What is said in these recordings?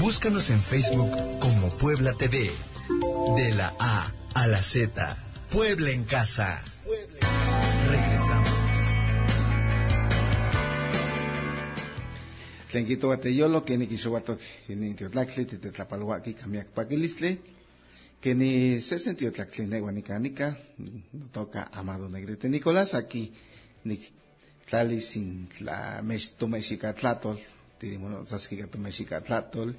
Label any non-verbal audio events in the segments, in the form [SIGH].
Búscanos en Facebook como Puebla TV. De la A a la Z. Puebla en casa. Regresamos. Tlenquito bateyolo, que ni quixobatok, ni tiotlactli, titetlapalhuaki, camiac paquilistle, que ni se sentió tlactli neguanicanica, toca Amado Negrete Nicolás, aquí, ni tlali sin tla mexica tlatol, tidimono saskiga to mexica tlatol,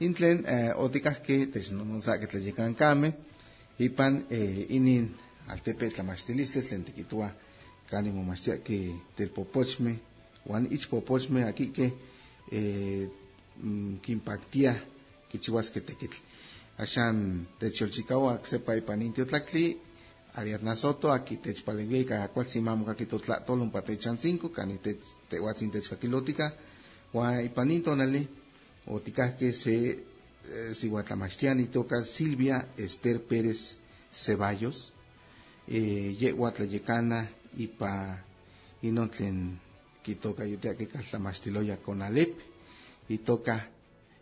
intlen, eh, oticasque, technomonsaque tlayecan kame, ipan, eh, inin, altepe tlamastiliste, tlen tiquitua, canimo mastia que telpopochme, wan ich popochme aquí que, eh, quimpactia quichihuasque tequitl. Axan techolchicaua sepa ipanintio tlactli, Ariadna Soto, aquí techpalengui ka cual simamo ka kitotla tolum pa techan cinco, cani tech tehuatzin techcaquilótica, wa ipaninto nali, o ticasque se eh, sihuatlamastiani toca Silvia Esther Pérez Ceballos, eh, yehuatlayecana ipa inotlen toca yotia que mastiloya con Alep y toca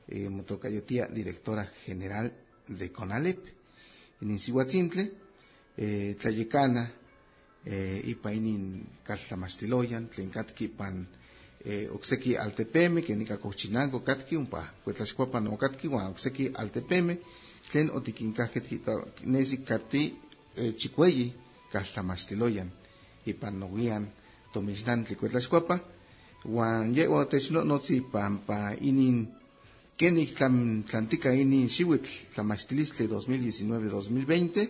eh, motoca yotia directora general de Conalep. En Insihuatzintle eh, tlayecana eh, ipa inin caltlamastiloyan tlen katki pan eh, okseki altepeme que nika cochinango katki umpa cuetlaxcuapan no katki wan okseki altepeme tlen otikinkajket nesi kati eh, chicueyi caltlamastiloyan ipan nowian tomixnantli cuetlaxcuapa, wan yewa techno notzi pampa inin kenik tlam, tlantica inin xiwitl tlamachtilistli 2019-2020,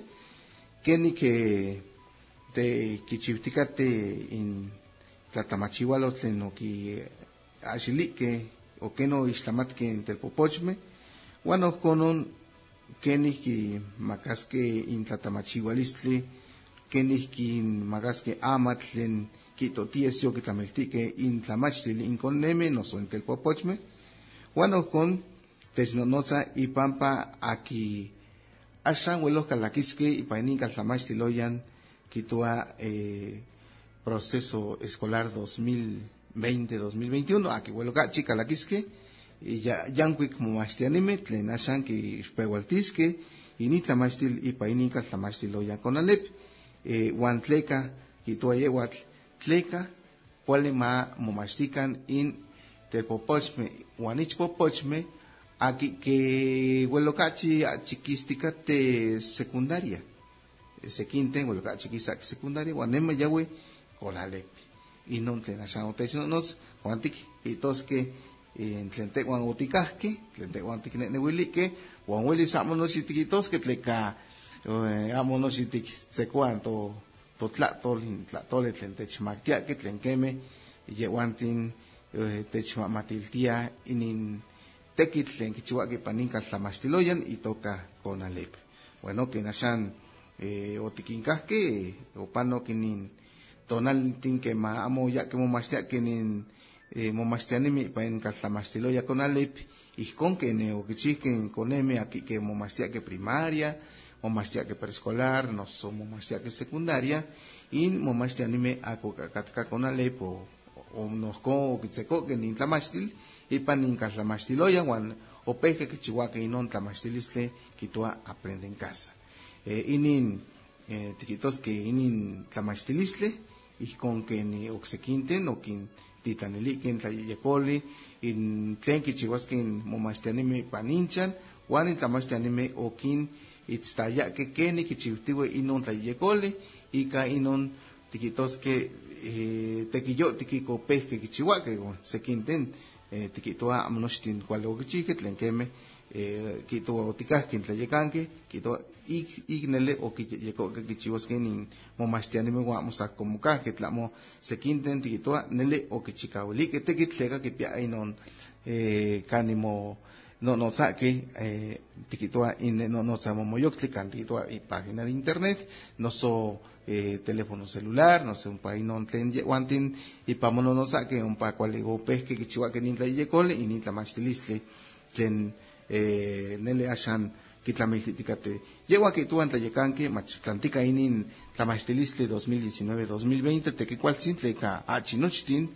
kenik te kichiuticate in tlatamachihualo tlen oki axilique o keno ixtlamatke in telpopochme, wan ohkonon kenik ki makaske in tlatamachihualistli, kenik ki magaske amatl tiesio que tlameltique in tlamachtil in conneme no so entel popochme bueno con technonoza y pampa aquí ashan huelos calaquisque y painin caltlamachtiloyan quitua eh, proceso escolar 2020-2021 aquí huelo gachi calaquisque y ya yanquic momastianime tlen ashan que ispehualtisque y ni tlamachtil y painin caltlamachtiloyan con alep eh, huantleca quitua yehuatl tleka kuali ma momaxtikan in telpopochme uan ichpopochme aki ke huelokachi chiquisticate secundaria. Sequinten huelokachi kisak secundaria uan nema yawe kolalepi inon tlen axan otechnonots uan tik itoske tlen tehuan otikajke tlen tehuan tikneneuilike uan uelis amo noxitikitoske tleka amo noxitiktsekoan to totlatol, tlatole tlen keme yehuantin techmamatiltia inin tekitl tlen kichihuaki panin kaltlamaxtiloyan itoka konalep. Bueno, ken axan eh, otikinkajke opanok inin tonaltin ke ma amo ya ke momaxtiaki inin eh, momaxtianimi pain kaltlamaxtiloya konalep ijkon ken okichihken konemi aki ke momaxtiaki primaria, momastiaque preescolar, no son momastiaque secundaria, y momastianime ako katka con alepo, o nos ko o kitzeko que nin tlamastil, y pan nin katlamastiloya, wan o peje que chihuahua y non tlamastiliste, kitua aprende en casa. Eh, inin, eh, tiquitos que inin tlamastiliste, y con que ni oxequinten, o quin titaniliquen tlayekoli, in tlen kichihuaskin momastianime paninchan, wan in tlamasstianime o quin itztaya que keni kichiutiwe inon tlayekoli, ika inon tikitoske eh, tekiyo tikikopehke kichihuake, sekinten eh, tikitoa amonoxtin kuali okichihke tlen keme eh, kitoa otikahke tlayekanke, kitoa ik, iknele okiyekoke kichihuaske nin momaxtianime ua mosakkomokahke tlamo sekinten tikitoa nele okichikawilike tekitleka kipia inon kanimo no no saque eh, tiquitua in no no samo moyoctli can tiquitua y página de internet no so eh, teléfono celular no sé un país non tlen wantin y pamono no saque un pa cual pesque que chiwa que ninta yecole y ninta maxtiliste tlen eh, nele ashan kitlamiltiticate llego aquí tu anta yecanque machtantica inin tlamastiliste 2019-2020 te que cual sintle ka achinochtin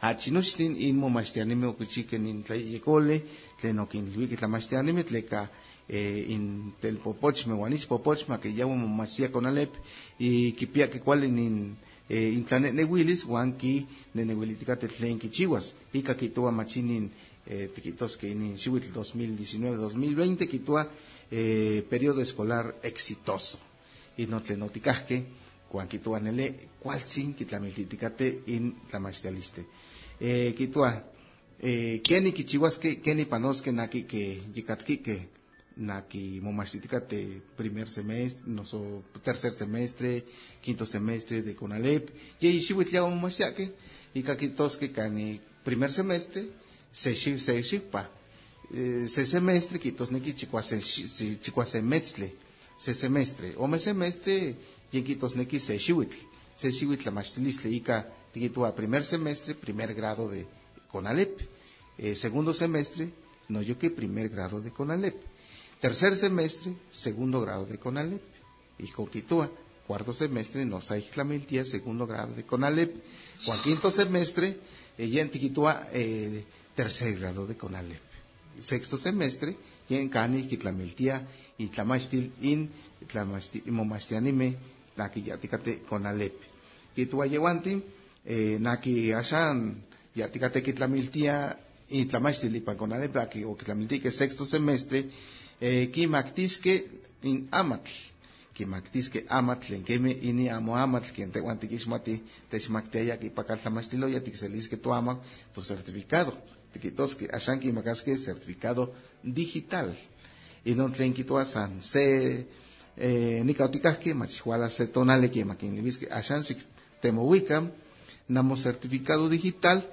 achinochtin in momachtianime okuchiken in tlayekole tlen okinilhuiki tlamachtianime tleka eh, in telpopochme uan ichpopochme que yaua momachtia konalep y kipia que kuali nin eh, intlanehnewilis uan ki nenewilitikateh tlen kichiuas ika kihtowa machinin eh, tikihtoskeh inin xiuitl 2019-2020 kihtowa eh, periodo escolar exitoso. Inon tlen otikahkeh kuan kihtowa nele kualtzin kitlamiltitikateh in tlamachtialisteh eh, kihtowa eh, keni kichiuaskeh keni panoskeh naki ke yikatkikeh naki momachtiticate primer semestre, no so tercer semestre, quinto semestre de CONALEP, y ahí xihuitliago momachiake, y kakitoske kani primer semestre, se xi se xipa, se semestre kitos neki chicuase chicuase metzle, se semestre, o me semestre, y kitos neki se xihuitl, se xihuitl la machtilistle, y ka tikitua primer semestre, primer grado de CONALEP, eh, segundo semestre, no yo que primer grado de CONALEP. Tercer semestre, segundo grado de CONALEP. Y Coquitúa, cuarto semestre, no Tía, segundo grado de CONALEP. Juan quinto semestre, ella en Tiquitúa, eh, tercer grado de CONALEP. Sexto semestre, y en Cani, Quitlamiltía, y Tlamachtil, in, Momastianime, Naki Yaticate CONALEP. Quitua Yewanti, eh, Naki Ashan, Yaticate Quitlamiltía, y Tlamachtil, y CONALEP, Naki, o que sexto semestre, eh, kimactisque in amatl, kimactisque amatl, en queme ini amo amatl, quien te guantiquismati, te xmacteya, que pacaltamastilo, ya que tu ama tu certificado. Tiquitos que ashan kimacasque certificado digital. Y no tlen san se, eh, machihuala se tonale que maquin libisque, ashan si temohuicam, namo certificado digital,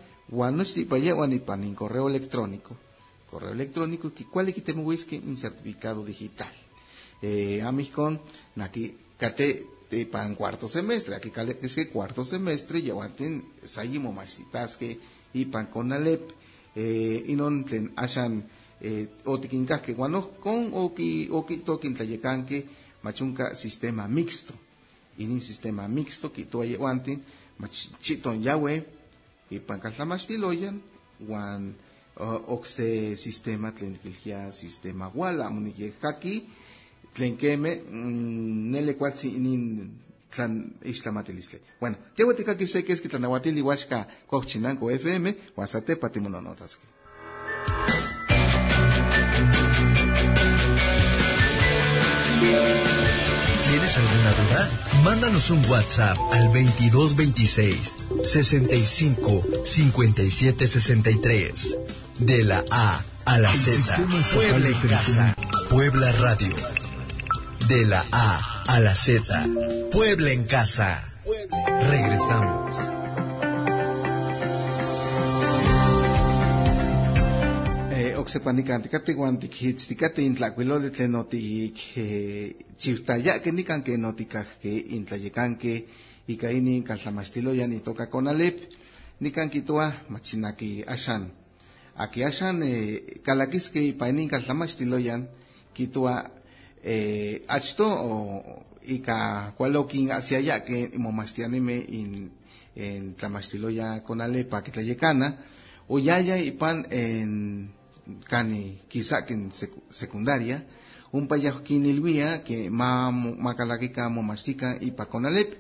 si payewan y pan correo electrónico correo electrónico que cuál whisky en certificado digital. Eh, amicon, cate de pan cuarto semestre, aquí es que cuarto semestre llevaten sayimo que y pan con alep, eh, y non ten ashan eh, o que guano con o ki o ki tokin que machunca sistema mixto. Un sistema mixto que to llevanten machiton yawe y pan kaltamashtiloyan, wan okse sistema tlen kilhia sistema wala munike haki tlen keme mm, nele kuatsi inin tlan ixtlamatilistle. Bueno, tehuatikaki se que es que tlanawatili huaxka kohchinanko FM, huasate patimononotzaski. ¿Tienes alguna duda? Mándanos un WhatsApp al 2226 65 57 63 de la A a la Z. Puebla en casa. Puebla Radio. De la A a la Z. Puebla en casa. Regresamos. Eh, oxepanicante guantic hits ticate intlacuilole tlenotic chiftaya que nican que noticaj que intlayecanque y caini caltamastilo ya ni toca con alep nican quitua machinaki ashan Aquí asan eh, kalakisque painin kaltlamachtiloyan kitua eh, achto o ika kualokin hacia allá que momastianime in en tlamachtiloya con alepa que tlayekana o yaya y pan en cani quizá que en secundaria un payajquinilvía que ma macalaquica momastica y pa con alep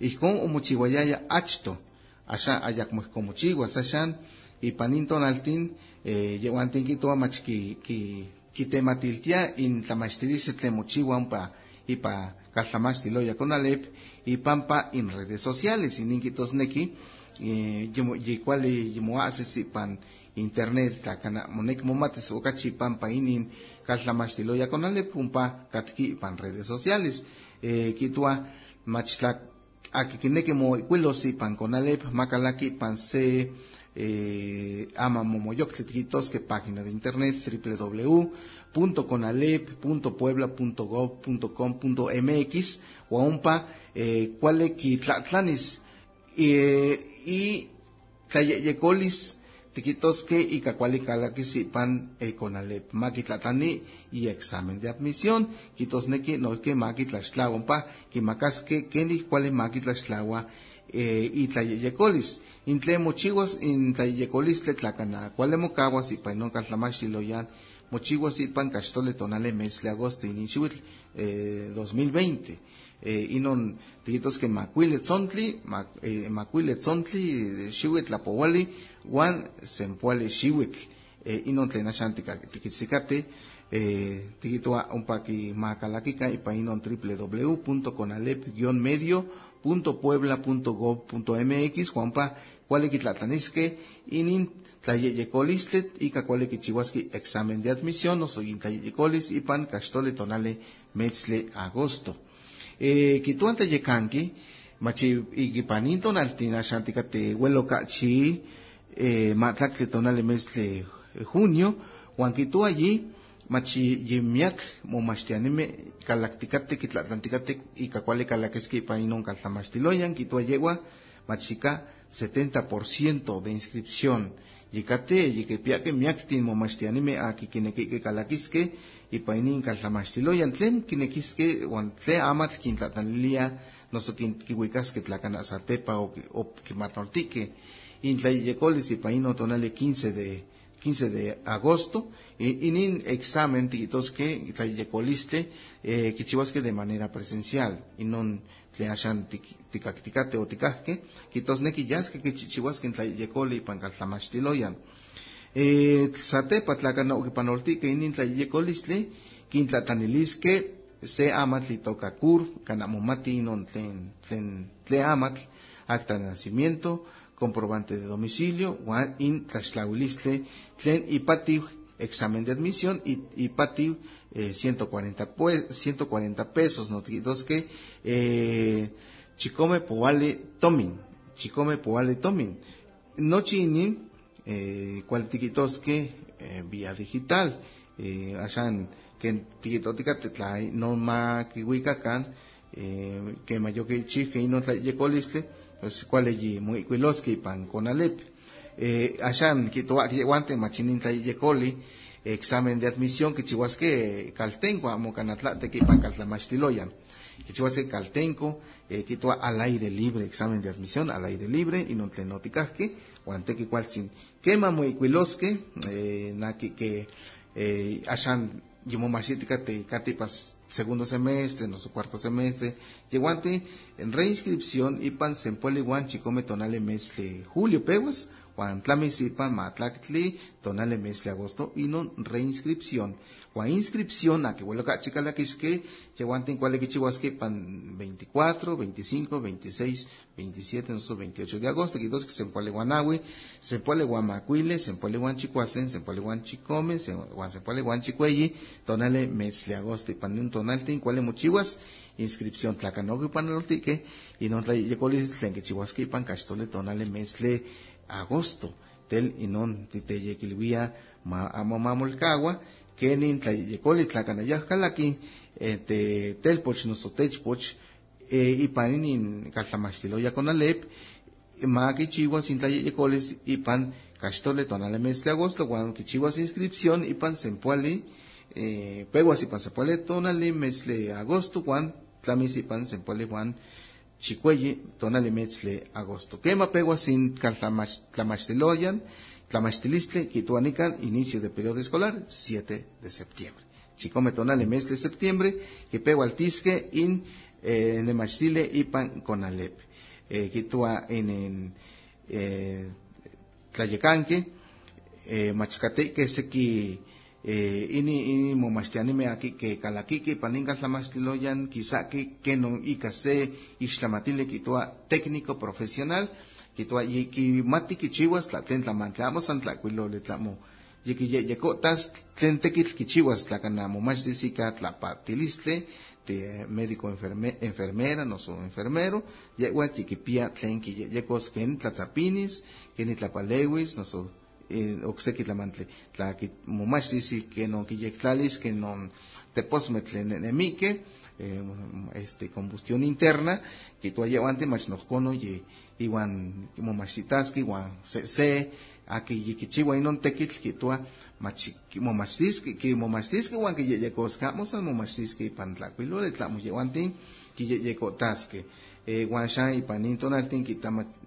y con umuchihuayaya achto asha ayak como chihuas ashan y paninton altin eh, yehuantin kitoa mach ki, ki, kitematiltia in tlamachtilis tlemochihuan pa y pa kaltlamachtiloya con alep y pampa in redes sociales inin kitosneki eh, yikuali yimoases pan internet takana monek momates okachi pampa inin kaltlamachtiloya con alep umpa katki pan redes sociales. Eh, kitua machtlak akikineki mo ikuilosi pan con alep makalaki pan se eh, que página de internet www.conalep.puebla.gov.com.mx o aumpa eh, cuale tlatlanis eh, y tlayeyecolis tiquitosque y cacuali que si pan eh, conalep maquitlatani y examen de admisión. Quitosnequi no que maquitlaxtlahuampa que macasque que ni cuale maquitlaxtlahua eh, y tlayeyecolis. Intle mochiwas in tlayeyecolis tle tlacana, cuale mocaguas y painon caltlamachtiloyan, mochiwas y pan castole tonale mes de agosto inchihuitl, eh, 2020. Eh, inon tiquitos que macuile tzontli, ma, eh, macuile tzontli, xihuitl apowali, wan sempuale xihuitl. Eh, inon tlenachantica tiquitzicate, eh, tiquitua un paqui y painon www.conalep-medio.puebla.gov.mx Juanpa cuale quitlatlanisque inin tlayeyecolistlet y cacuale quichihuasqui examen de admisión o soy tlayeyecolis y pan castole tonale metzle agosto. Eh, kituan tayecanqui machi iquipanin tonaltina xanticate huelo cachi eh, matlacle tonale metzle junio huan kitu allí machi yimiak momachtianime kalaktikate kitlatlantikate ikakuale kalakeski painon kaltlamachtiloyan kitua yegua machika 70% de inscripción. Yikate yikipiake miaktin momachtianime aki kinekike kalakiske ipainin kaltlamachtiloyan tlen kinekiske wan tle amatl kintlatanilia noso kiwikaske tlakana satepa o, kimatnoltike intlayekolis ipaino tonale 15 de 15 de agosto, y, nin examen que tlayecoliste, eh, que de manera presencial, y non tleashan ticacticate o ticasque, quitos nequillasque que chichihuasque tlayecoli pancaltlamachtiloyan. Eh, satepa tlacano que panoltique, inin tlayecolistle, quintlatanilisque, se amatl cur, canamomati non tlen, tlen, tle amatl, acta de nacimiento, comprobante de domicilio, Juan in tlaxtlahuilistle, tlen examen de admisión, y ipatiu, eh, 140, pues, 140 pesos, notitos que, eh, chicome poale tomin, chicome poale tomin. No chinin, eh, cualtiquitos que, eh, vía digital, eh, ayan, que tiquitotica tetlai, no ma kiwikakan, eh, que mayo que chije y no tlayecoliste, muy cuiloski pan con alep eh ashan que toa que guante machinin ta yecoli examen de admisión que chihuasque caltenco amo canatlate que pan caltlamastiloyan que chihuasque caltenco eh, toa al aire libre examen de admisión al aire libre y no tlenoticasque guante que cual sin. Quema muy cuiloski eh na que eh ashan yimo machítica te catipas segundo semestre, no su cuarto semestre, lleguante en reinscripción y pan sempuele guan chicome tonale mes de julio peguas, guan tlamisipan matlactli tonale mes de agosto y non reinscripción. Guan inscripción a que vuelo cachica la quisque, lleguante en cuale que pan 24, 25, 26, 27, no su 28 de agosto, que dos que sempuele guanawi, sempuele guan macuile, sempuele guan chicuasen, sempuele guan chicome, guan sempuele guan chicuelli, tonale mes de agosto y pan un tonaltin, cuale mochihuas, inscripción tlacanoque panaloltique, y non tlayecolis tlen que chihuasque pan castole tonale mesle agosto, tel y non titeyequilvia ma amamamolcagua, que nin tlayecoli tlacanayahcalaki, te telpoch no sotechpoch, e y paninin caltamastiloya con alep, ma que chihuas sin tlayecolis y pan castole tonale mesle agosto, cuando que chihuas inscripción y pan sempuali, eh, peguas y pan sempuali tonale mesle agosto, cuando tlamisipan sempuali Juan chicuelli tonali metzle agosto. Quema pegua sin tlamachtiloyan, tlamachtilistle, quituanican, inicio de periodo escolar, 7 de septiembre. Chicome tonali mes de septiembre, que pegua altisque in eh, nemachile ipan conalep. Eh, quitua en, en eh, tlayecanque, eh, machcate que se que eh, ini ini momastianime aquí que kalakiki paninga tlamastiloyan kisaki que no ikase ixtlamatile kitua técnico profesional kitua yiki mati kichiwas tla tlen tlamantlamos an tlakuilole tlamo. Yiki yeko tas tlen tekitl kichiwas tlakana momastisika tlapatilistle de médico enferme, enfermera no so enfermero yekwa yikipia tlen ki yekos ken tlatzapinis ken itlapalewis no eh, ocseki tlamantle tla ki momachtis que no quiyectlalis que no teposmetle nemique eh, este combustión interna que tu ayawante mach nocono y iwan momachitaski iwan se se aki yikichiwa inon tekitl que tu momachtiski que momachtiski iwan que yeyekoscamos al momachtiski pantlacuilo le tlamo yewante quilleyecotasque eh, guanxan ipanin tonaltin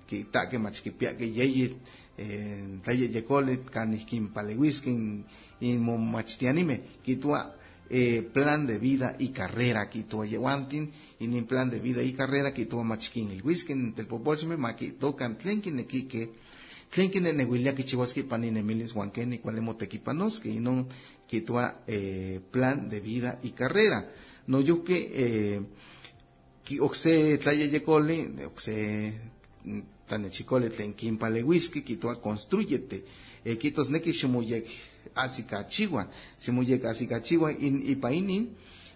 quitama quitaque machquipiaque yeyit eh, tlayeyecole canihquin paleuisquin inmomachtianime quitua eh, plan de vida y carrera quitua yehuantin inin plan de vida y carrera quitua machquin el whiskin telpopochme maqui tocan tlenquin equique tlenquin en nehuilia quichihuasqui paninemilis huanquen y cualemotequipanosque y non quitua eh, plan de vida y carrera. No yuque eh, ki oxe tlayeyecole oxe tanechicole tlen quimpalehuisqui quitua construyete eh, quitos neki ximoyec asicachihua ximoyec asicachihua in ipa inin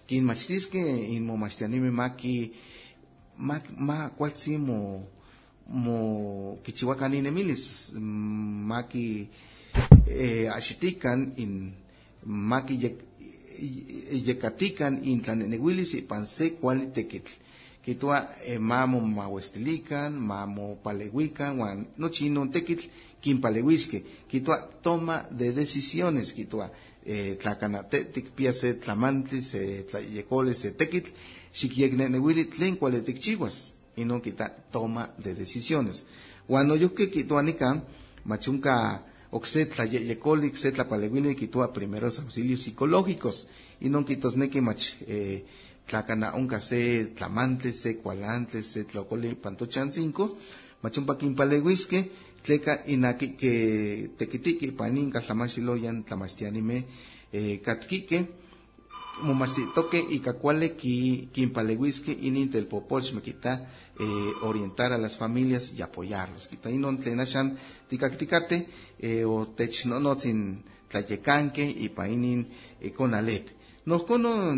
quinmachtisque inmomachtianime maki ma ma cualtzin mo mo quichihuacaninemilis maki eh, axitican in maki yec yecatican in tlanenehuilis ipan se cuali tequitl quitua eh, mamo mahuestilican, mamo palehuican, huan nochi non tequitl quimpalehuisque, quitua toma de decisiones, quitua eh, tlacanatetic piase tlamantli, se tlayecole, se tequitl, xiquiecnenehuili tlen cualetic chihuas, y no quita toma de decisiones. Huan yo que quituanican, machunca oxe tlayecole, oxe tlapalehuili, quitua primeros auxilios psicológicos, y no quitosneque mach, eh, tlacana unca se tlamantli, se cualantli, se tlocoli pantochan cinco, machumpa quimpalehuisque, tleca inaki que tequitiqui paninca tlamaxiloyan tlamastianime eh, katquique, momachitoque y cacuale qui quimpalehuisque inin telpopoch me quita eh, orientar a las familias y apoyarlos. Quita inon tlenashan ticacticate eh, o technonotzin tlayecanque y painin eh, con alep. Nos cono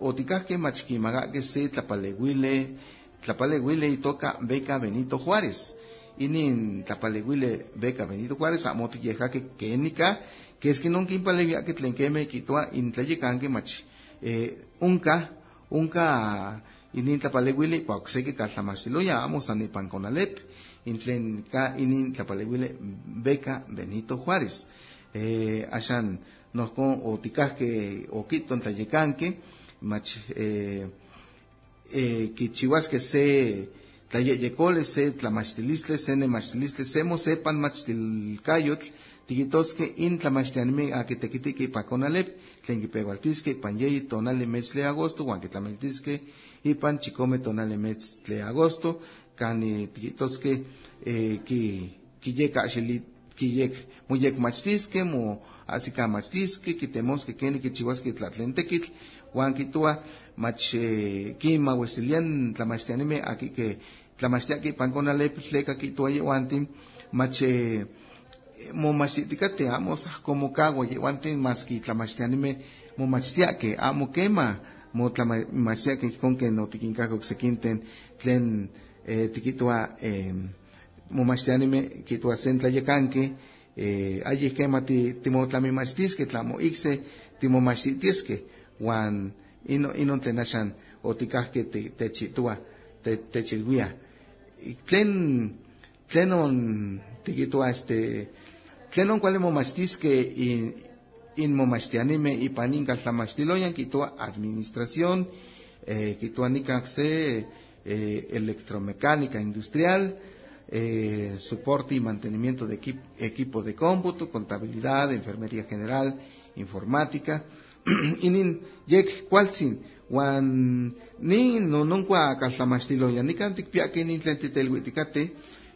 o ticasque machquimagaque se tlapalehuile, tlapalehuile y toca beca Benito Juárez. Inin tlapalehuile beca Benito Juárez, amoti yejaque kenica, que es que non quimpalevia que tlenqueme quitua in tlayecanque mach, eh, unca, unca, inin tlapalehuile, pauxeque caltamasilo ya amos anipan con alep, in tlen ka inin tlapalehuile beca Benito Juárez. Eh, nos con o ticasque o quito en tlayecanque, mach, eh, eh, que chihuasque se tlayeyecole, se tlamachtilistle, se nemachtilistle, semo sepan machtilcayotl, tiquitosque in tlamachtianime a que tequitiqui pa conalep, tlen quipegualtisque, pan yeyi tonale metzle agosto, huan que tlameltisque, y pan chicome tonale metzle agosto, cani tiquitosque, eh, ki, ki yeka axelit, ki yek, mu yek machtisque, mu, que machtisque, que temos que keni que chihuasque tlatlentequitl, huan quitua mach quima huesilian tlamachtianime aquí que tlamachtiaki panconalep tleca quitua yehuantin mach momachtiticate amos como cagua yehuantin mas que tlamachtianime momachtiake amo quema mo tlamachtiake con que no tiquincaco sequinten tlen eh, tiquitua eh, momachtianime quitua sentlayecanque eh, ayi quema ti timotlamimachtisque tlamo ixse timomachtitisque huan ino ino tenashan o tikahke te techitua te techilwia tlen tlenon tikitua este tlenon kuali momachtiske in in momachtianime ipanin kaltlamachtiloyan kitua administración eh, kitua nikak se eh, electromecánica industrial eh, soporte y mantenimiento de equip, equipo de cómputo, contabilidad, enfermería general, informática, [CLEARS THROAT] inin yek kualtzin wan ni no nonkua kaltlamachtiloyan ya nikan tikpiaki nin tlen titelhuitikate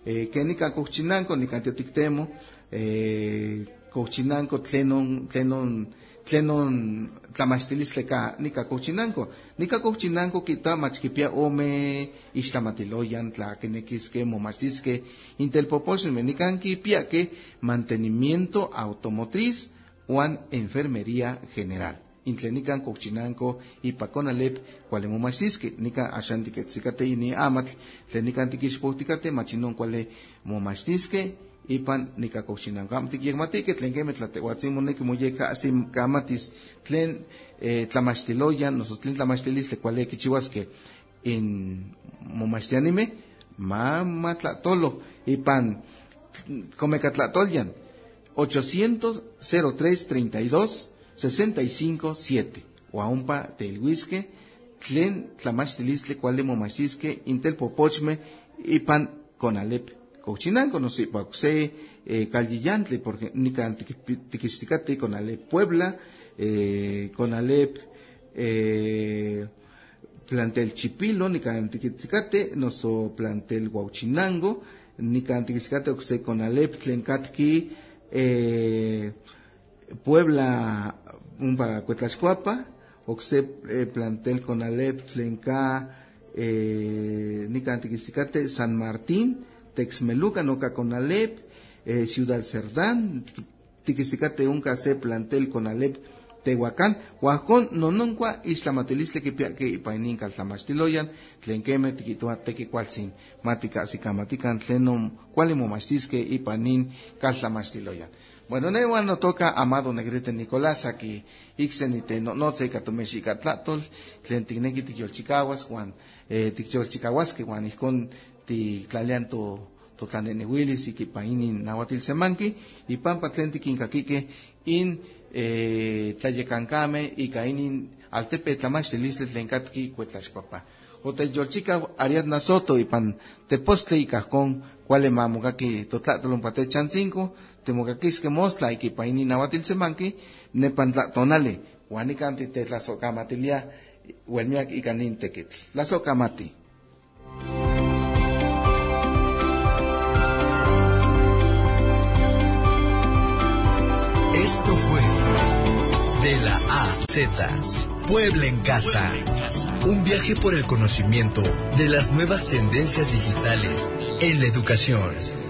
eh, ken nikan kohchinanko nikan tetiktemo eh, kohchinanko tlenon tlenon tlenon tlamachtilistle ka nika kohchinanko nika kohchinanko kita machkipia ome ixtlamatiloyan tla kenekiske momachtiske intelpopoxinme nikan kipiake mantenimiento automotriz Juan Enfermería General. Intlenican Cochinanco y Paconalep, cuale momachtisque, nica ashantiquetzicate y ni amatl, tlenican tiquixpocticate, machinon cuale momachtisque, y pan nica Cochinanco. Amtik yegmatique, tlenqueme tlatehuatzimoneki moyeca asim camatis, tlen eh, tlamachtiloyan, nosos tlen tlamachtilis, le cuale quichihuasque, en momachtianime, ma matlatolo, y pan comecatlatolyan, 800-03-32-65-7. Huaumpa Telhuisque, tlen tlamachtilistle kuali momachtisque intel popochme ipan conalep cochinanco no sé se eh, calillantle porque nican tiquisticate conalep Puebla eh, conalep eh, plantel Chipilo nican tiquisticate noso plantel Huauchinango nican tiquisticate oxe conalep tlen katki eh, Puebla umpa Cuetlachcuapa oxe eh, plantel Conalep tlenka eh, nicantiquisticate San Martín Texmeluca noca Conalep eh, Ciudad Cerdán tiquisticate unca se plantel Conalep Tehuacán, Huacón, nononcua, islamatilistle que painin caltamastiloyan, tlenqueme tiquitua tequicualzin, matica sicamatican tlenom, cualimo mastisque y panin caltamastiloyan. Bueno, newan no toca amado negrete Nicolás aquí ixenite no no se katomexica tlatol tlen tikneki tikyolchikawas Juan eh tikyolchikawas que Juan ikon ti tlalianto to tlanenewilis y kipainin nahuatil semanki y pampa tlen tikinkakike in eh tlayekankame y kainin altepe tlamachtilistle tlen katki kuetlaxpapa Hoteljolchika Ariadna Soto y pan tepostle y cajón cuale mamugaki totlatolompate chancinco temokakisque mostla y kipaini nahuatil semanki nepantlatonale huanikanti tetlasokamatilia huelmiak ikanin tekitl tlasokamati Esto fue De la A Z, Puebla en Casa. Un viaje por el conocimiento de las nuevas tendencias digitales en la educación.